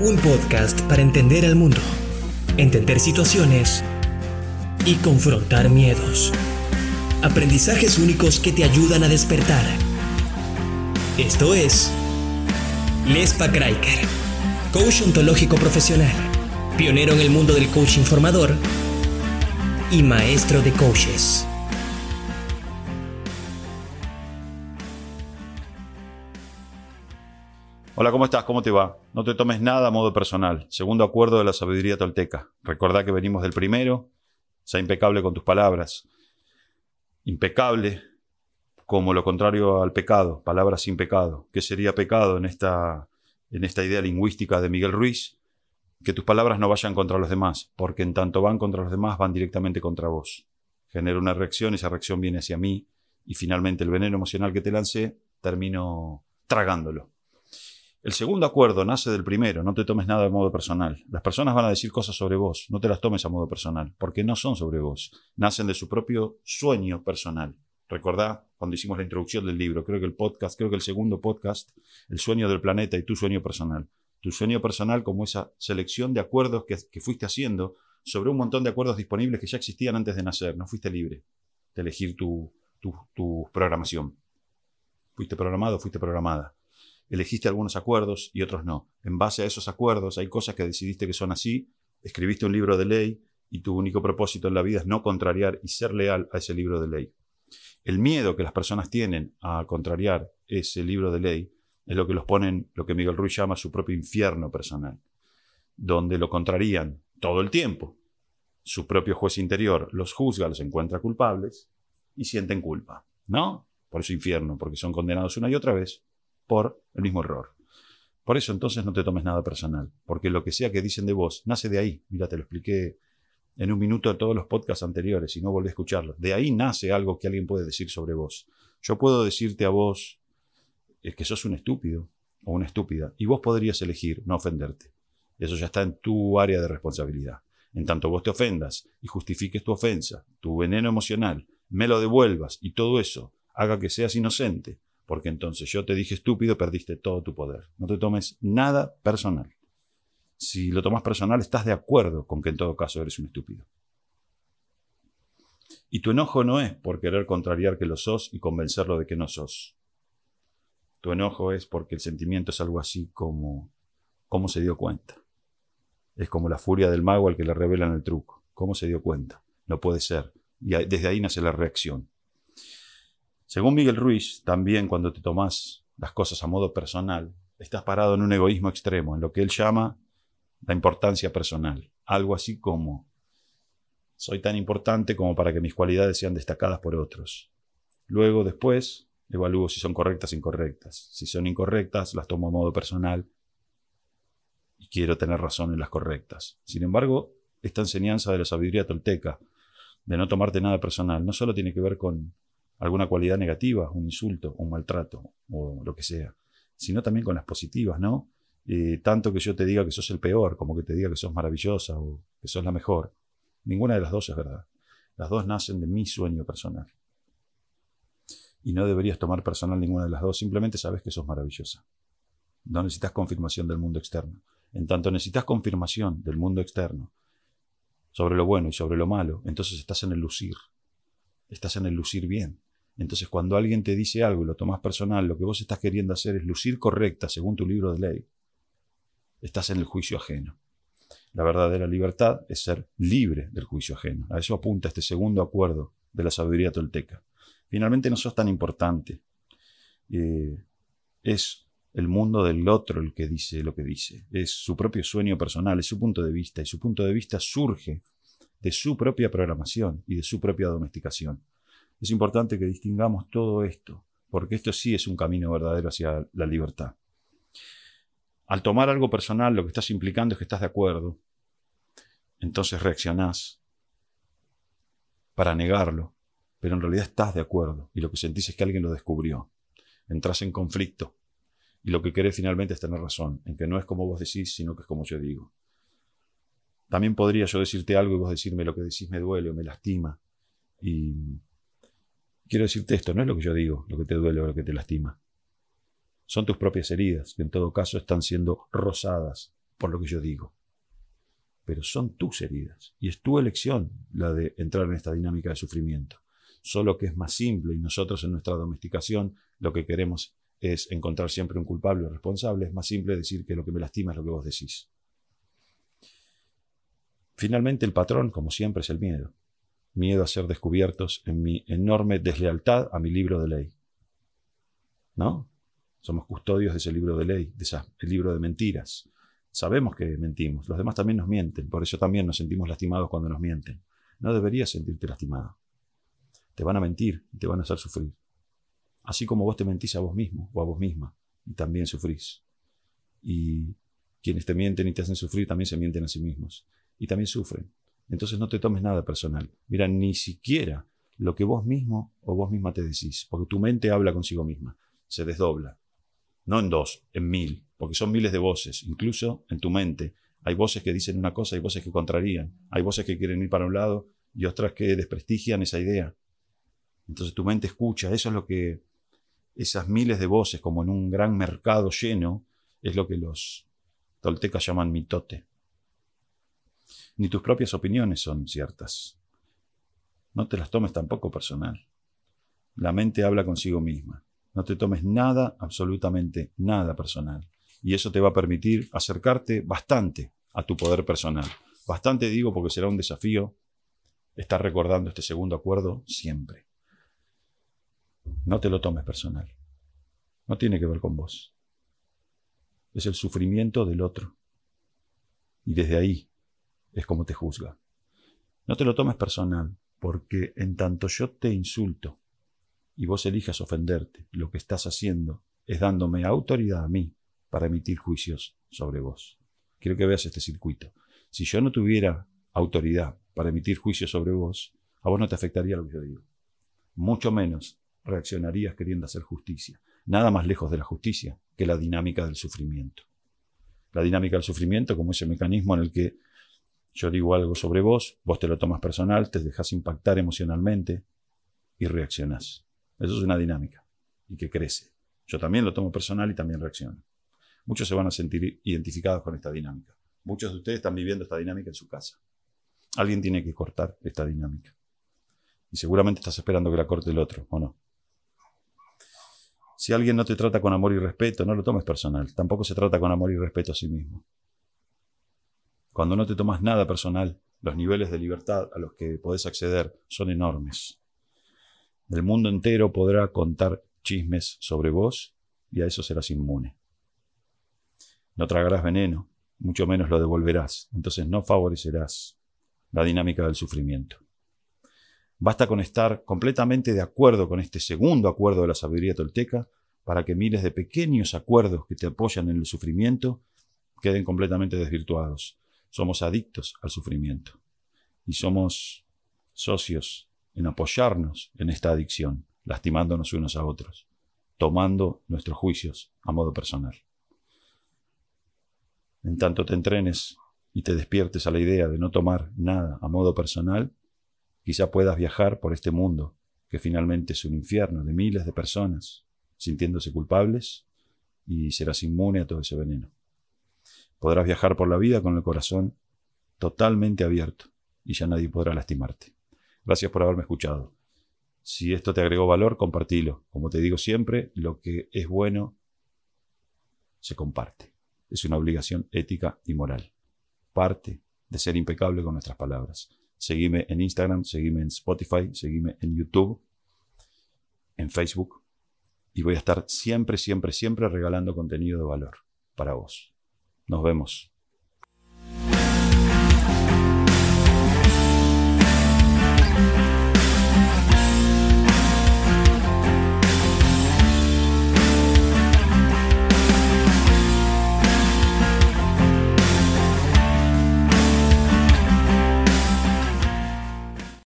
Un podcast para entender al mundo, entender situaciones y confrontar miedos. Aprendizajes únicos que te ayudan a despertar. Esto es Lespa Kraiker, coach ontológico profesional, pionero en el mundo del coaching formador y maestro de coaches. Hola, ¿cómo estás? ¿Cómo te va? No te tomes nada a modo personal. Segundo acuerdo de la sabiduría tolteca. Recordá que venimos del primero. Sea impecable con tus palabras. Impecable como lo contrario al pecado. Palabras sin pecado. ¿Qué sería pecado en esta, en esta idea lingüística de Miguel Ruiz? Que tus palabras no vayan contra los demás, porque en tanto van contra los demás, van directamente contra vos. Genera una reacción, esa reacción viene hacia mí, y finalmente el veneno emocional que te lancé, termino tragándolo. El segundo acuerdo nace del primero, no te tomes nada de modo personal. Las personas van a decir cosas sobre vos, no te las tomes a modo personal, porque no son sobre vos, nacen de su propio sueño personal. Recordá cuando hicimos la introducción del libro, creo que el podcast, creo que el segundo podcast, El sueño del planeta y tu sueño personal. Tu sueño personal como esa selección de acuerdos que, fuiste haciendo sobre un montón de acuerdos disponibles que ya existían antes de nacer. No fuiste libre de elegir tu, tu programación. Fuiste programado, fuiste programada elegiste algunos acuerdos y otros no. En base a esos acuerdos hay cosas que decidiste que son así, escribiste un libro de ley y tu único propósito en la vida es no contrariar y ser leal a ese libro de ley. El miedo que las personas tienen a contrariar ese libro de ley es lo que los ponen, lo que Miguel Ruiz llama su propio infierno personal, donde lo contrarían todo el tiempo. Su propio juez interior los juzga, los encuentra culpables y sienten culpa. ¿No? Por eso infierno, porque son condenados una y otra vez por el mismo error. Por eso entonces no te tomes nada personal, porque lo que sea que dicen de vos nace de ahí. Mira, te lo expliqué en un minuto en todos los podcasts anteriores y no volví a escucharlo. De ahí nace algo que alguien puede decir sobre vos. Yo puedo decirte a vos es que sos un estúpido o una estúpida y vos podrías elegir no ofenderte. Eso ya está en tu área de responsabilidad. En tanto vos te ofendas y justifiques tu ofensa, tu veneno emocional, me lo devuelvas y todo eso haga que seas inocente, porque entonces yo te dije estúpido, perdiste todo tu poder. No te tomes nada personal. Si lo tomas personal, estás de acuerdo con que en todo caso eres un estúpido. Y tu enojo no es por querer contrariar que lo sos y convencerlo de que no sos. Tu enojo es porque el sentimiento es algo así como cómo se dio cuenta. Es como la furia del mago al que le revelan el truco. ¿Cómo se dio cuenta? No puede ser. Y desde ahí nace la reacción. Según Miguel Ruiz, también cuando te tomas las cosas a modo personal, estás parado en un egoísmo extremo, en lo que él llama la importancia personal. Algo así como, soy tan importante como para que mis cualidades sean destacadas por otros. Luego, después, evalúo si son correctas o incorrectas. Si son incorrectas, las tomo a modo personal y quiero tener razón en las correctas. Sin embargo, esta enseñanza de la sabiduría tolteca, de no tomarte nada personal, no solo tiene que ver con alguna cualidad negativa, un insulto, un maltrato o lo que sea, sino también con las positivas, ¿no? Eh, tanto que yo te diga que sos el peor, como que te diga que sos maravillosa o que sos la mejor. Ninguna de las dos es verdad. Las dos nacen de mi sueño personal. Y no deberías tomar personal ninguna de las dos, simplemente sabes que sos maravillosa. No necesitas confirmación del mundo externo. En tanto necesitas confirmación del mundo externo sobre lo bueno y sobre lo malo, entonces estás en el lucir. Estás en el lucir bien. Entonces, cuando alguien te dice algo y lo tomas personal, lo que vos estás queriendo hacer es lucir correcta según tu libro de ley. Estás en el juicio ajeno. La verdadera libertad es ser libre del juicio ajeno. A eso apunta este segundo acuerdo de la sabiduría tolteca. Finalmente no sos tan importante. Eh, es el mundo del otro el que dice lo que dice. Es su propio sueño personal, es su punto de vista. Y su punto de vista surge de su propia programación y de su propia domesticación. Es importante que distingamos todo esto, porque esto sí es un camino verdadero hacia la libertad. Al tomar algo personal, lo que estás implicando es que estás de acuerdo. Entonces reaccionás para negarlo, pero en realidad estás de acuerdo y lo que sentís es que alguien lo descubrió. Entrás en conflicto y lo que querés finalmente es tener razón, en que no es como vos decís, sino que es como yo digo. También podría yo decirte algo y vos decirme lo que decís me duele o me lastima. Y Quiero decirte esto, no es lo que yo digo, lo que te duele o lo que te lastima. Son tus propias heridas, que en todo caso están siendo rozadas por lo que yo digo. Pero son tus heridas y es tu elección la de entrar en esta dinámica de sufrimiento. Solo que es más simple y nosotros en nuestra domesticación lo que queremos es encontrar siempre un culpable o responsable. Es más simple decir que lo que me lastima es lo que vos decís. Finalmente el patrón, como siempre, es el miedo. Miedo a ser descubiertos en mi enorme deslealtad a mi libro de ley. ¿No? Somos custodios de ese libro de ley, de ese libro de mentiras. Sabemos que mentimos, los demás también nos mienten, por eso también nos sentimos lastimados cuando nos mienten. No deberías sentirte lastimado. Te van a mentir y te van a hacer sufrir. Así como vos te mentís a vos mismo o a vos misma y también sufrís. Y quienes te mienten y te hacen sufrir también se mienten a sí mismos y también sufren. Entonces no te tomes nada personal. Mira, ni siquiera lo que vos mismo o vos misma te decís, porque tu mente habla consigo misma, se desdobla. No en dos, en mil, porque son miles de voces. Incluso en tu mente hay voces que dicen una cosa y voces que contrarían. Hay voces que quieren ir para un lado y otras que desprestigian esa idea. Entonces tu mente escucha, eso es lo que esas miles de voces, como en un gran mercado lleno, es lo que los toltecas llaman mitote ni tus propias opiniones son ciertas. No te las tomes tampoco personal. La mente habla consigo misma. No te tomes nada, absolutamente nada personal. Y eso te va a permitir acercarte bastante a tu poder personal. Bastante digo porque será un desafío estar recordando este segundo acuerdo siempre. No te lo tomes personal. No tiene que ver con vos. Es el sufrimiento del otro. Y desde ahí es como te juzga. No te lo tomes personal, porque en tanto yo te insulto y vos elijas ofenderte, lo que estás haciendo es dándome autoridad a mí para emitir juicios sobre vos. Quiero que veas este circuito. Si yo no tuviera autoridad para emitir juicios sobre vos, a vos no te afectaría lo que yo digo. Mucho menos reaccionarías queriendo hacer justicia. Nada más lejos de la justicia que la dinámica del sufrimiento. La dinámica del sufrimiento como ese mecanismo en el que yo digo algo sobre vos, vos te lo tomas personal, te dejas impactar emocionalmente y reaccionás. Eso es una dinámica y que crece. Yo también lo tomo personal y también reacciono. Muchos se van a sentir identificados con esta dinámica. Muchos de ustedes están viviendo esta dinámica en su casa. Alguien tiene que cortar esta dinámica. Y seguramente estás esperando que la corte el otro, ¿o no? Si alguien no te trata con amor y respeto, no lo tomes personal. Tampoco se trata con amor y respeto a sí mismo. Cuando no te tomas nada personal, los niveles de libertad a los que podés acceder son enormes. El mundo entero podrá contar chismes sobre vos y a eso serás inmune. No tragarás veneno, mucho menos lo devolverás, entonces no favorecerás la dinámica del sufrimiento. Basta con estar completamente de acuerdo con este segundo acuerdo de la sabiduría tolteca para que miles de pequeños acuerdos que te apoyan en el sufrimiento queden completamente desvirtuados somos adictos al sufrimiento y somos socios en apoyarnos en esta adicción, lastimándonos unos a otros, tomando nuestros juicios a modo personal. En tanto te entrenes y te despiertes a la idea de no tomar nada a modo personal, quizá puedas viajar por este mundo, que finalmente es un infierno de miles de personas sintiéndose culpables, y serás inmune a todo ese veneno. Podrás viajar por la vida con el corazón totalmente abierto y ya nadie podrá lastimarte. Gracias por haberme escuchado. Si esto te agregó valor, compartilo. Como te digo siempre, lo que es bueno se comparte. Es una obligación ética y moral. Parte de ser impecable con nuestras palabras. Seguime en Instagram, seguime en Spotify, seguime en YouTube, en Facebook. Y voy a estar siempre, siempre, siempre regalando contenido de valor para vos. Nos vemos.